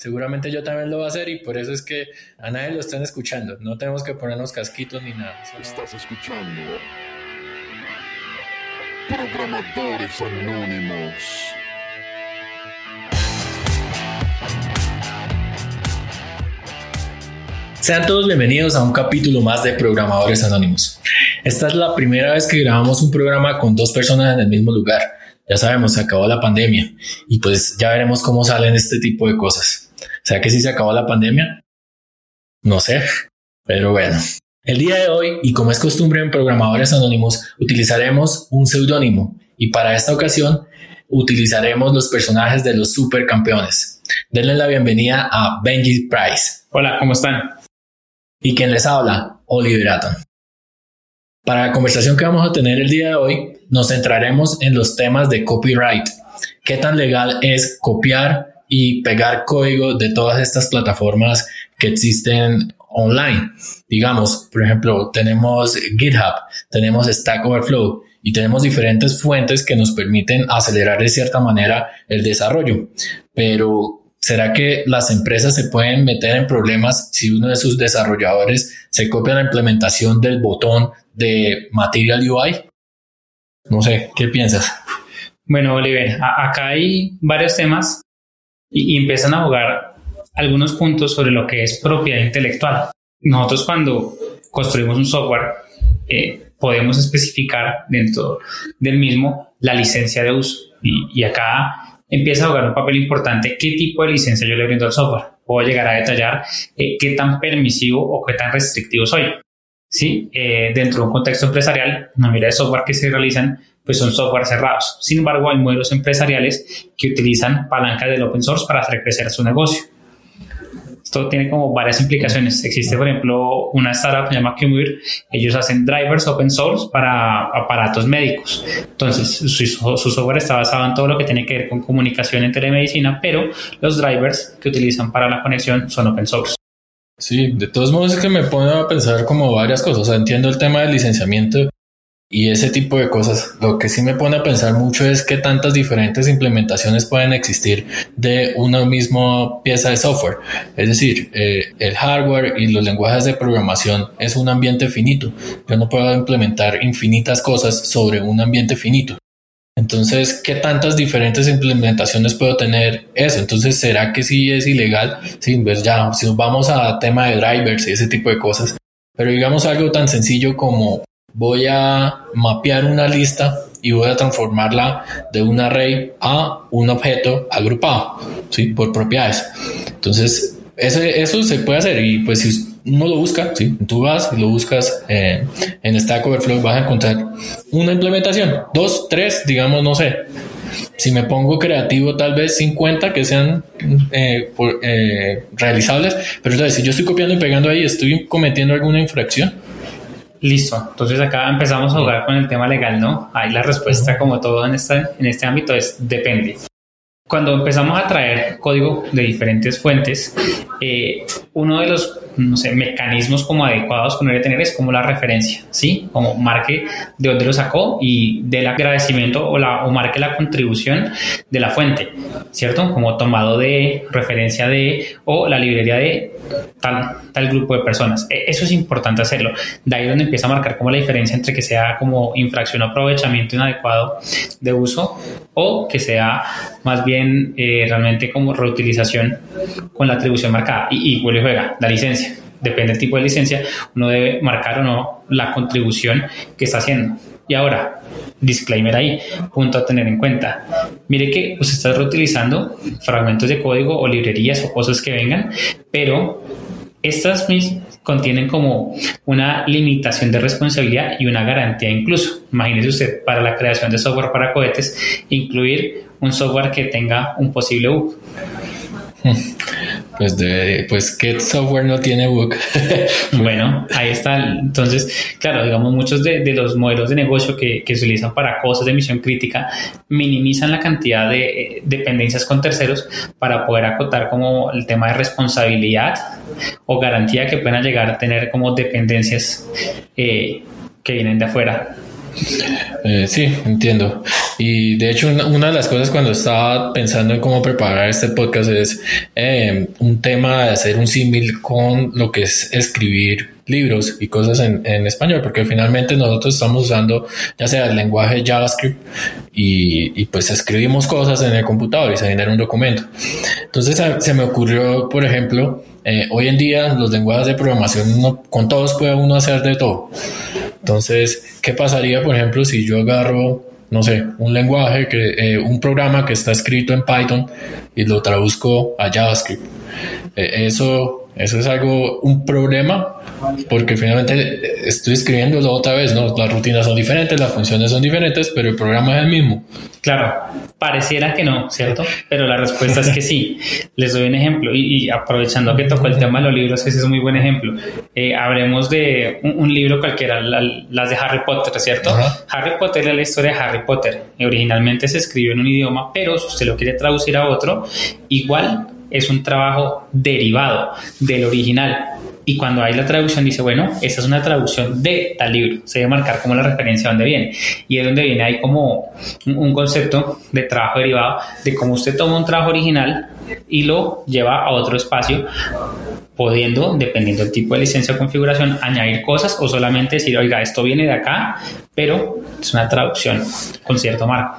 seguramente yo también lo voy a hacer y por eso es que a nadie lo están escuchando. No tenemos que ponernos casquitos ni nada. Estás escuchando Programadores Anónimos. Sean todos bienvenidos a un capítulo más de Programadores Anónimos. Esta es la primera vez que grabamos un programa con dos personas en el mismo lugar. Ya sabemos, se acabó la pandemia y pues ya veremos cómo salen este tipo de cosas. ¿Será que sí se acabó la pandemia? No sé, pero bueno. El día de hoy, y como es costumbre en Programadores Anónimos, utilizaremos un seudónimo y para esta ocasión utilizaremos los personajes de los supercampeones. Denle la bienvenida a Benji Price. Hola, ¿cómo están? Y quien les habla, Oliver Atton. Para la conversación que vamos a tener el día de hoy, nos centraremos en los temas de copyright. ¿Qué tan legal es copiar y pegar código de todas estas plataformas que existen online? Digamos, por ejemplo, tenemos GitHub, tenemos Stack Overflow y tenemos diferentes fuentes que nos permiten acelerar de cierta manera el desarrollo. Pero ¿Será que las empresas se pueden meter en problemas si uno de sus desarrolladores se copia la implementación del botón de Material UI? No sé, ¿qué piensas? Bueno, Oliver, acá hay varios temas y, empiezan a jugar algunos puntos sobre lo que es propiedad intelectual. Nosotros cuando construimos un software eh, podemos especificar dentro del mismo la licencia de uso y, acá empieza a jugar un papel importante qué tipo de licencia yo le brindo al software. Puedo llegar a detallar eh, qué tan permisivo o qué tan restrictivo soy. ¿Sí? Eh, dentro de un contexto empresarial, una mira de software que se realizan, pues son software cerrados. Sin embargo, hay modelos empresariales que utilizan palancas del open source para hacer crecer su negocio. Esto tiene como varias implicaciones. Existe, por ejemplo, una startup que se llama Qmir. Ellos hacen drivers open source para aparatos médicos. Entonces, su, su, software está basado en todo lo que tiene que ver con comunicación en telemedicina, pero los drivers que utilizan para la conexión son open source. Sí, de todos modos es que me pone a pensar como varias cosas. O sea, entiendo el tema del licenciamiento y ese tipo de cosas. Lo que sí me pone a pensar mucho es que tantas diferentes implementaciones pueden existir de una misma pieza de software. Es decir, eh, el hardware y los lenguajes de programación es un ambiente finito. Yo no puedo implementar infinitas cosas sobre un ambiente finito. Entonces, ¿qué tantas diferentes implementaciones puedo tener eso? Entonces, ¿será que sí es ilegal? Pues si nos vamos a tema de drivers y ese tipo de cosas. Pero digamos algo tan sencillo como voy a mapear una lista y voy a transformarla de un array a un objeto agrupado, ¿sí? Por propiedades. Entonces, eso, eso se puede hacer y pues si uno lo busca, ¿sí? Tú vas y lo buscas eh, en Stack Overflow, vas a encontrar una implementación, dos, tres, digamos, no sé. Si me pongo creativo, tal vez 50 que sean eh, eh, realizables, pero entonces si yo estoy copiando y pegando ahí, estoy cometiendo alguna infracción. Listo, entonces acá empezamos a jugar con el tema legal, ¿no? Ahí la respuesta, como todo en, esta, en este ámbito, es depende. Cuando empezamos a traer código de diferentes fuentes, eh, uno de los no sé, mecanismos como adecuados que uno debe tener es como la referencia, ¿sí? Como marque de dónde lo sacó y del agradecimiento o, la, o marque la contribución de la fuente, ¿cierto? Como tomado de referencia de o la librería de tal, tal grupo de personas. E, eso es importante hacerlo. De ahí donde empieza a marcar como la diferencia entre que sea como infracción o aprovechamiento inadecuado de uso o que sea más bien eh, realmente como reutilización con la atribución marcada. Y, y juega la licencia. Depende del tipo de licencia, uno debe marcar o no la contribución que está haciendo. Y ahora, disclaimer ahí, punto a tener en cuenta. Mire que usted está reutilizando fragmentos de código o librerías o cosas que vengan, pero estas contienen como una limitación de responsabilidad y una garantía incluso. Imagínese usted para la creación de software para cohetes, incluir un software que tenga un posible bug. Pues, de, pues, ¿qué software no tiene bug? bueno, ahí está. Entonces, claro, digamos, muchos de, los modelos de negocio que, se utilizan para cosas de misión crítica minimizan la cantidad de eh, dependencias con terceros para poder acotar como el tema de responsabilidad o garantía que puedan llegar a tener como dependencias eh, que vienen de afuera. Eh, sí, entiendo. Y de hecho, una, de las cosas cuando estaba pensando en cómo preparar este podcast es eh, un tema de hacer un símil con lo que es escribir libros y cosas en, español, porque finalmente nosotros estamos usando ya sea el lenguaje JavaScript y, y, pues escribimos cosas en el computador y se genera un documento. Entonces se me ocurrió, por ejemplo, eh, hoy en día los lenguajes de programación con todos puede uno hacer de todo. Entonces, ¿qué pasaría, por ejemplo, si yo agarro, no sé, un lenguaje, que, eh, un programa que está escrito en Python y lo traduzco a JavaScript? Eh, eso, eso es algo, un problema porque finalmente estoy escribiéndolo otra vez, ¿no? Las rutinas son diferentes, las funciones son diferentes, pero el programa es el mismo. Claro, pareciera que no, ¿cierto? Pero la respuesta es que sí. Les doy un ejemplo y, aprovechando que tocó el tema de los libros, ese es un muy buen ejemplo. Eh, hablemos de un, libro cualquiera, las de Harry Potter, ¿cierto? Harry Potter es la historia de Harry Potter. Originalmente se escribió en un idioma, pero si usted lo quiere traducir a otro, igual es un trabajo derivado del original y cuando hay la traducción dice, bueno, esta es una traducción de tal libro, se debe marcar como la referencia a dónde viene. Y es donde viene ahí como un, concepto de trabajo derivado, de cómo usted toma un trabajo original y lo lleva a otro espacio, pudiendo, dependiendo del tipo de licencia o configuración, añadir cosas o solamente decir, oiga, esto viene de acá, pero es una traducción con cierto marco.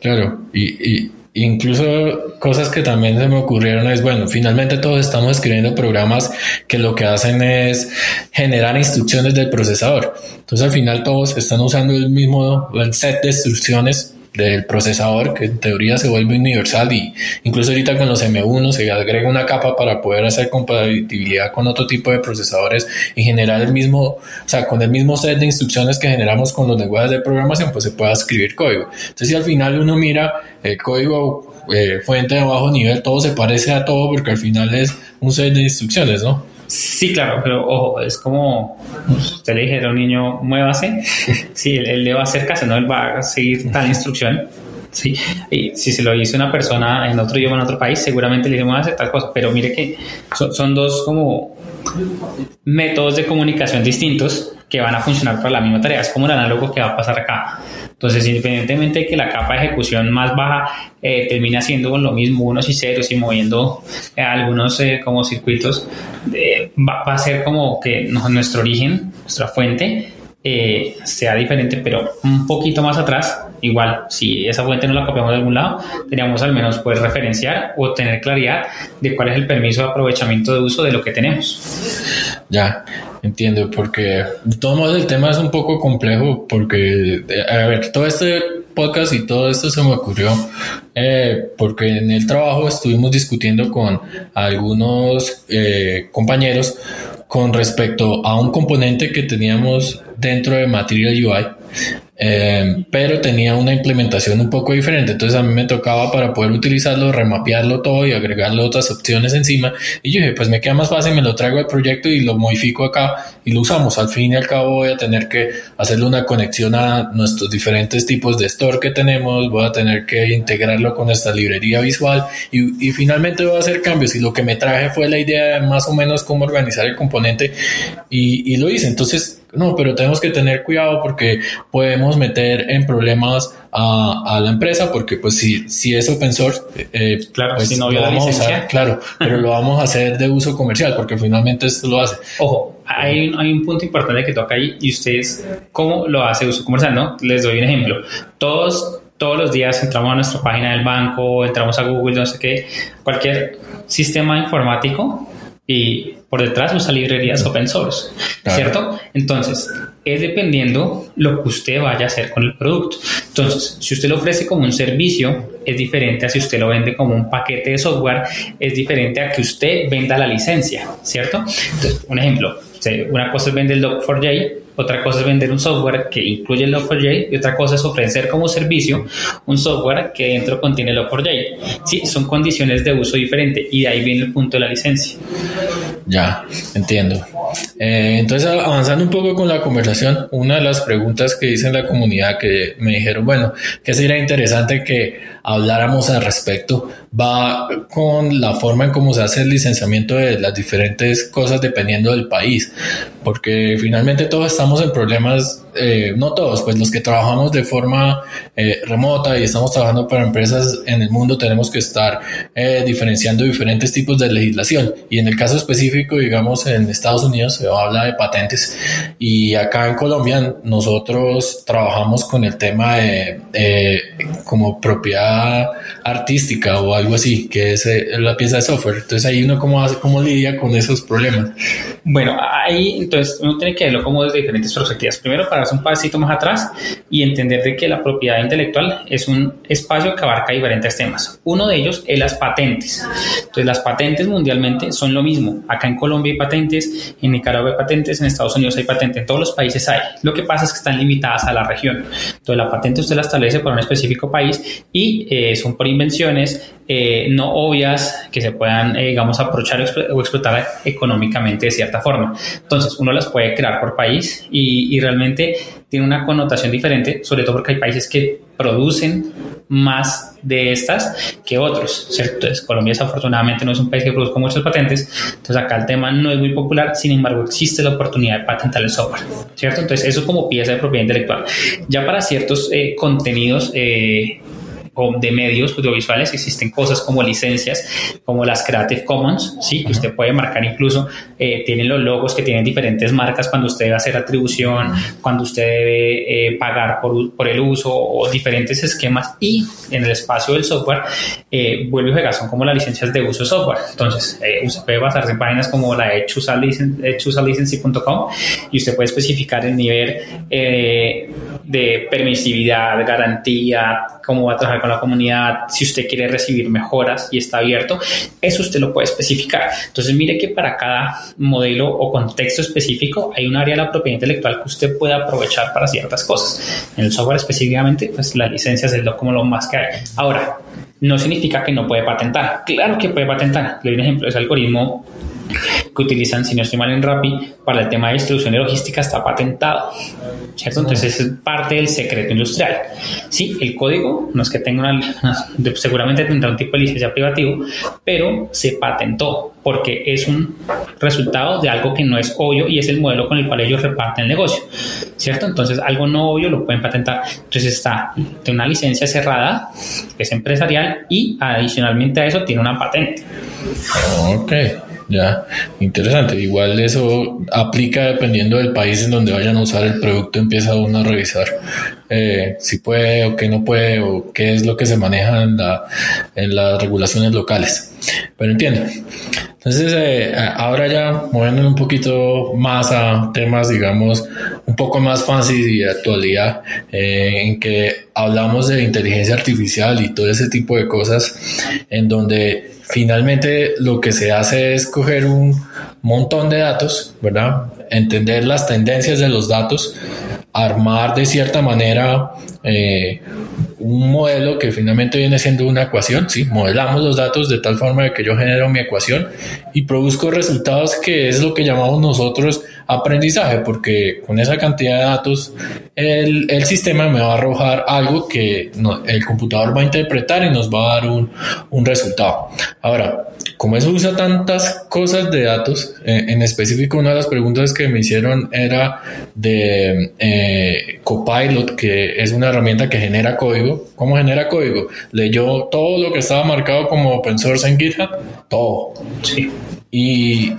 Claro, y Incluso cosas que también se me ocurrieron es, bueno, finalmente todos estamos escribiendo programas que lo que hacen es generar instrucciones del procesador. Entonces al final todos están usando el mismo el set de instrucciones del procesador que en teoría se vuelve universal y incluso ahorita con los M1 se agrega una capa para poder hacer compatibilidad con otro tipo de procesadores y generar el mismo, o sea, con el mismo set de instrucciones que generamos con los lenguajes de programación, pues se pueda escribir código. Entonces si al final uno mira el código eh, fuente de bajo nivel, todo se parece a todo porque al final es un set de instrucciones, ¿no? Sí, claro, pero ojo, es como usted le dijera a un niño, muévase. Sí, él, le va a hacer caso, no él va a seguir tal instrucción. Sí, y si se lo dice una persona en otro idioma, en otro país, seguramente le dice, muévase tal cosa. Pero mire que son, son dos como métodos de comunicación distintos que van a funcionar para la misma tarea. Es como el análogo que va a pasar acá. Entonces, independientemente de que la capa de ejecución más baja eh, termine haciendo con lo mismo unos y ceros y moviendo eh, algunos eh, como circuitos, va, a ser como que nuestro origen, nuestra fuente, sea diferente, pero un poquito más atrás, igual, si esa fuente no la copiamos de algún lado, teníamos al menos poder referenciar o tener claridad de cuál es el permiso de aprovechamiento de uso de lo que tenemos. Ya, Entiendo, porque de todos modos el tema es un poco complejo porque, a ver, todo este podcast y todo esto se me ocurrió eh, porque en el trabajo estuvimos discutiendo con algunos eh, compañeros con respecto a un componente que teníamos dentro de Material UI eh, pero tenía una implementación un poco diferente. Entonces a mí me tocaba para poder utilizarlo, remapearlo todo y agregarle otras opciones encima. Y yo dije, pues me queda más fácil, me lo traigo al proyecto y lo modifico acá y lo usamos. Al fin y al cabo voy a tener que hacerle una conexión a nuestros diferentes tipos de store que tenemos, voy a tener que integrarlo con esta librería visual y, y finalmente voy a hacer cambios. Y lo que me traje fue la idea de más o menos cómo organizar el componente y, y lo hice. Entonces no, pero tenemos que tener cuidado porque podemos meter en problemas a, la empresa porque pues si, si es open source, eh, claro, pues si no lo vamos a claro, pero lo vamos a hacer de uso comercial porque finalmente esto lo hace. Ojo, hay, hay un punto importante que toca ahí y ustedes, ¿cómo lo hace uso comercial? No? Les doy un ejemplo. Todos todos los días entramos a nuestra página del banco, entramos a Google, no sé qué, cualquier sistema informático y por detrás usa librerías open source, ¿cierto? Entonces, es dependiendo lo que usted vaya a hacer con el producto. Entonces, si usted lo ofrece como un servicio, es diferente a si usted lo vende como un paquete de software, es diferente a que usted venda la licencia, ¿cierto? Entonces, un ejemplo, una cosa es vender el Log4j, otra cosa es vender un software que incluye el Log4j y otra cosa es ofrecer como servicio un software que dentro contiene Log4j. Sí, son condiciones de uso diferentes y de ahí viene el punto de la licencia. Ya, entiendo. Eh, entonces, avanzando un poco con la conversación, una de las preguntas que dice en la comunidad que me dijeron, bueno, que sería interesante que habláramos al respecto va con la forma en cómo se hace el licenciamiento de las diferentes cosas dependiendo del país, porque finalmente todos estamos en problemas, eh, no todos, pues los que trabajamos de forma eh, remota y estamos trabajando para empresas en el mundo tenemos que estar eh, diferenciando diferentes tipos de legislación y en el caso específico, digamos, en Estados Unidos se habla de patentes y acá en Colombia nosotros trabajamos con el tema de como propiedad artística o algo así, que es la pieza de software. Entonces ahí uno cómo, hace, cómo lidia con esos problemas. Bueno, ahí entonces uno tiene que verlo como desde diferentes perspectivas. Primero, para un pasito más atrás y entender de que la propiedad intelectual es un espacio que abarca diferentes temas. Uno de ellos es las patentes. Entonces, las patentes mundialmente son lo mismo. Acá en Colombia hay patentes, en Nicaragua hay patentes, en Estados Unidos hay patentes, en todos los países hay. Lo que pasa es que están limitadas a la región. Entonces, la patente usted la establece para un específico país y eh, son por invenciones eh, no obvias que se puedan, eh, digamos, aprovechar o explotar económicamente de cierta forma. Entonces, uno las puede crear por país y, realmente tiene una connotación diferente, sobre todo porque hay países que producen más de estas que otros, ¿cierto? Entonces, Colombia desafortunadamente no es un país que produzca muchas patentes, entonces acá el tema no es muy popular, sin embargo existe la oportunidad de patentar el software, ¿cierto? Entonces, eso como pieza de propiedad intelectual. Ya para ciertos eh, contenidos, eh, de medios audiovisuales existen cosas como licencias, como las Creative Commons, ¿sí? que usted puede marcar incluso, eh, tienen los logos que tienen diferentes marcas cuando usted debe hacer atribución, cuando usted debe eh, pagar por, por, el uso o diferentes esquemas y en el espacio del software eh, vuelve a jugar, son como las licencias de uso de software. Entonces, usted puede basarse en páginas como la de choosalicency.com y usted puede especificar el nivel de permisividad, garantía, cómo va a trabajar con la comunidad, si usted quiere recibir mejoras y está abierto, eso usted lo puede especificar. Entonces, mire que para cada modelo o contexto específico hay un área de la propiedad intelectual que usted puede aprovechar para ciertas cosas. En el software específicamente, pues las licencias es lo, como lo más que hay. Ahora, no significa que no puede patentar. Claro que puede patentar. Le doy un ejemplo, ese algoritmo que utilizan, si no estoy mal en Rappi, para el tema de distribución y logística está patentado, ¿cierto? Entonces es parte del secreto industrial. Sí, el código no es que tenga una, seguramente tendrá un tipo de licencia privativo, pero se patentó porque es un resultado de algo que no es obvio y es el modelo con el cual ellos reparten el negocio, ¿cierto? Entonces algo no obvio lo pueden patentar. Entonces está de una licencia cerrada, es empresarial y adicionalmente a eso tiene una patente. Ok. Ya, interesante. Igual eso aplica dependiendo del país en donde vayan a usar el producto, empieza uno a revisar eh, si puede o qué no puede o qué es lo que se maneja en, la, en las regulaciones locales. Pero entiendo. Entonces, eh, ahora ya moviendo un poquito más a temas, digamos, un poco más fáciles y actualidad, eh, en que hablamos de inteligencia artificial y todo ese tipo de cosas, en donde finalmente lo que se hace es coger un montón de datos, ¿verdad? Entender las tendencias de los datos, armar de cierta manera eh, un modelo que finalmente viene siendo una ecuación, ¿sí? Modelamos los datos de tal forma que yo genero mi ecuación y produzco resultados que es lo que llamamos nosotros aprendizaje, porque con esa cantidad de datos el, el sistema me va a arrojar algo que el computador va a interpretar y nos va a dar un, un resultado. Ahora, como eso usa tantas cosas de datos, eh, en específico una de las preguntas que me hicieron era de eh, Copilot, que es una herramienta que genera código. ¿Cómo genera código? Leyó todo lo que estaba marcado como open source en GitHub, todo. Sí. Y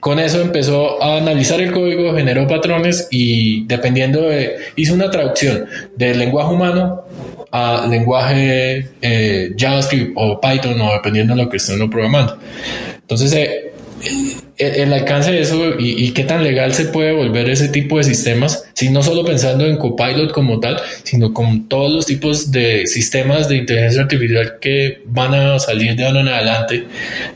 con eso empezó a analizar el código, generó patrones y dependiendo de, hizo una traducción del lenguaje humano a lenguaje eh, JavaScript o Python o dependiendo de lo que estén programando. Entonces, eh, el, alcance de eso y, qué tan legal se puede volver ese tipo de sistemas, si no solo pensando en Copilot como tal, sino con todos los tipos de sistemas de inteligencia artificial que van a salir de ahora en adelante.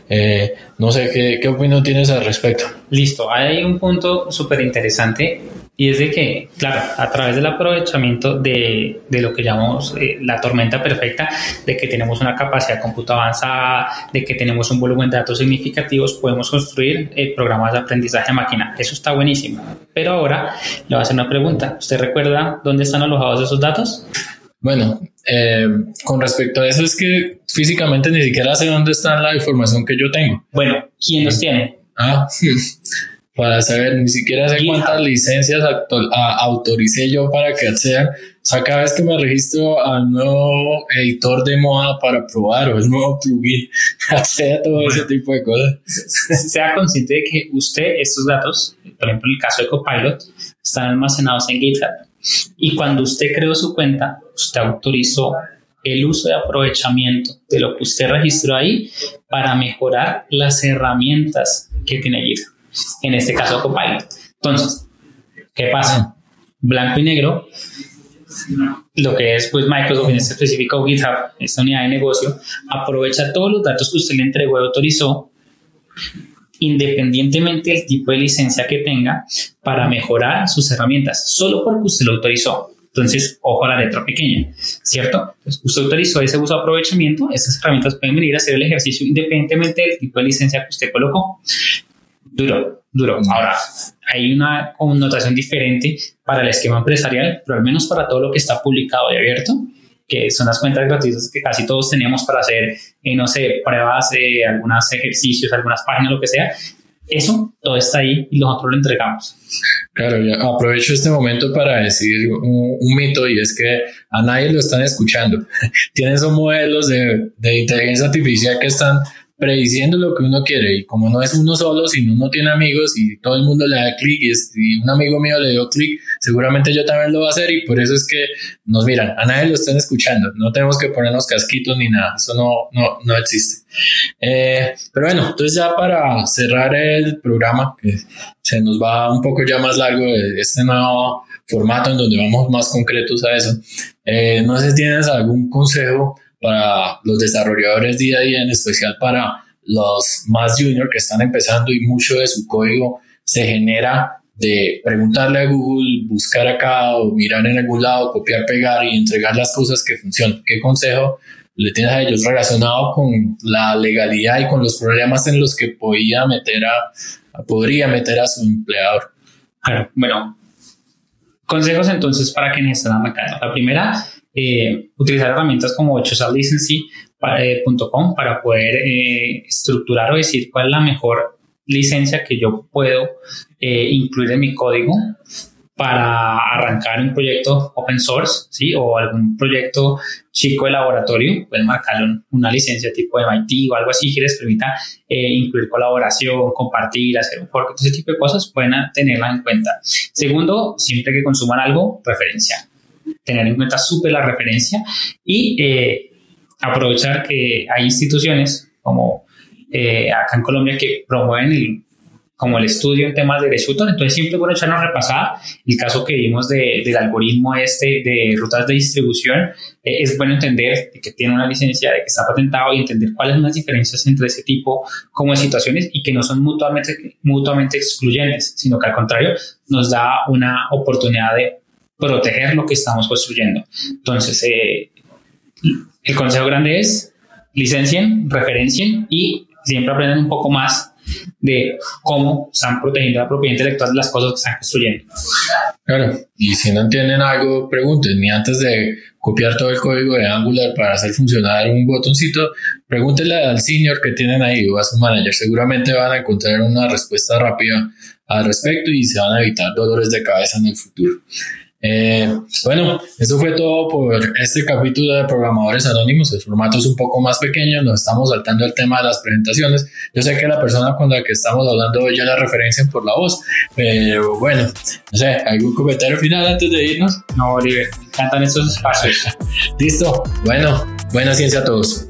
Eh, no sé qué, opinión tienes al respecto. Listo, hay un punto súper interesante y es de que, claro, a través del aprovechamiento de, de lo que llamamos eh, la tormenta perfecta, de que tenemos una capacidad de cómputo avanzada, de que tenemos un volumen de datos significativos, podemos construir eh, programas de aprendizaje máquina. Eso está buenísimo. Pero ahora le voy a hacer una pregunta. ¿Usted recuerda dónde están alojados esos datos? Bueno, eh, con respecto a eso es que físicamente ni siquiera sé dónde está la información que yo tengo. Bueno, ¿quién los tiene? Ah, para saber, ni siquiera sé cuántas licencias autoricé yo para que accedan. O sea, cada vez que me registro al nuevo editor de moda para probar o el nuevo plugin, acceda a todo ese tipo de cosas. Sea consciente de que usted, estos datos, por ejemplo, en el caso de Copilot, están almacenados en GitHub. Y cuando usted creó su cuenta, usted autorizó el uso de aprovechamiento de lo que usted registró ahí para mejorar las herramientas que tiene GitHub. En este caso, Copilot. Entonces, ¿qué pasa? Blanco y negro, lo que es pues Microsoft, en este específico GitHub, esta unidad de negocio, aprovecha todos los datos que usted le entregó y autorizó independientemente del tipo de licencia que tenga, para mejorar sus herramientas, solo porque usted lo autorizó. Entonces, ojo a la letra pequeña, ¿cierto? Entonces, usted autorizó ese uso de aprovechamiento, esas herramientas pueden venir a hacer el ejercicio independientemente del tipo de licencia que usted colocó. Duro, duro. Ahora, hay una connotación diferente para el esquema empresarial, pero al menos para todo lo que está publicado y abierto, que son las cuentas gratuitas que casi todos tenemos para hacer, eh, no sé, pruebas, eh, algunos ejercicios, algunas páginas, lo que sea. Eso todo está ahí y nosotros lo entregamos. Claro, aprovecho este momento para decir un, mito y es que a nadie lo están escuchando. Tienen esos modelos de, de inteligencia artificial que están prediciendo lo que uno quiere. Y como no es uno solo, sino uno tiene amigos y todo el mundo le da clic y, un amigo mío le dio clic, seguramente yo también lo voy a hacer. Y por eso es que nos miran, a nadie lo están escuchando, no tenemos que ponernos casquitos ni nada, eso no, no, no existe. Eh, pero bueno, entonces ya para cerrar el programa, que se nos va un poco ya más largo este nuevo formato en donde vamos más concretos a eso, eh, no sé si tienes algún consejo para los desarrolladores día a día, en especial para los más junior que están empezando y mucho de su código se genera de preguntarle a Google, buscar acá o mirar en algún lado, copiar, pegar y entregar las cosas que funcionan. ¿Qué consejo le tienes a ellos relacionado con la legalidad y con los problemas en los que podía meter a, podría meter a su empleador? bueno, consejos entonces para quienes están acá. La primera, eh, utilizar herramientas como hslicency.com para poder eh, estructurar o decir cuál es la mejor licencia que yo puedo eh, incluir en mi código para arrancar un proyecto open source, ¿sí? O algún proyecto chico de laboratorio, pueden marcarle una licencia tipo de MIT o algo así que les permita incluir colaboración, compartir, hacer un fork, ese tipo de cosas, pueden tenerla en cuenta. Segundo, siempre que consuman algo, referencia tener en cuenta súper la referencia y eh, aprovechar que hay instituciones como eh, acá en Colombia que promueven el, como el estudio en temas de derecho entonces siempre bueno echarnos repasada. El caso que vimos de, del algoritmo este de rutas de distribución eh, es bueno entender que tiene una licencia, de que está patentado y entender cuáles son las diferencias entre ese tipo como de situaciones y que no son mutuamente, mutuamente excluyentes, sino que al contrario nos da una oportunidad de proteger lo que estamos construyendo. Entonces, eh, el consejo grande es licencien, referencien y siempre aprendan un poco más de cómo están protegiendo la propiedad intelectual de las cosas que están construyendo. Claro, y si no entienden algo, pregunten. Ni antes de copiar todo el código de Angular para hacer funcionar un botoncito, pregúntenle al senior que tienen ahí o a su manager. Seguramente van a encontrar una respuesta rápida al respecto y se van a evitar dolores de cabeza en el futuro. Eh, bueno, eso fue todo por este capítulo de Programadores Anónimos. El formato es un poco más pequeño, nos estamos saltando el tema de las presentaciones. Yo sé que la persona con la que estamos hablando ya la referencia por la voz, pero bueno, no sé, ¿algún comentario final antes de irnos? No, Oliver, me encantan estos espacios. Listo, bueno, buena ciencia a todos.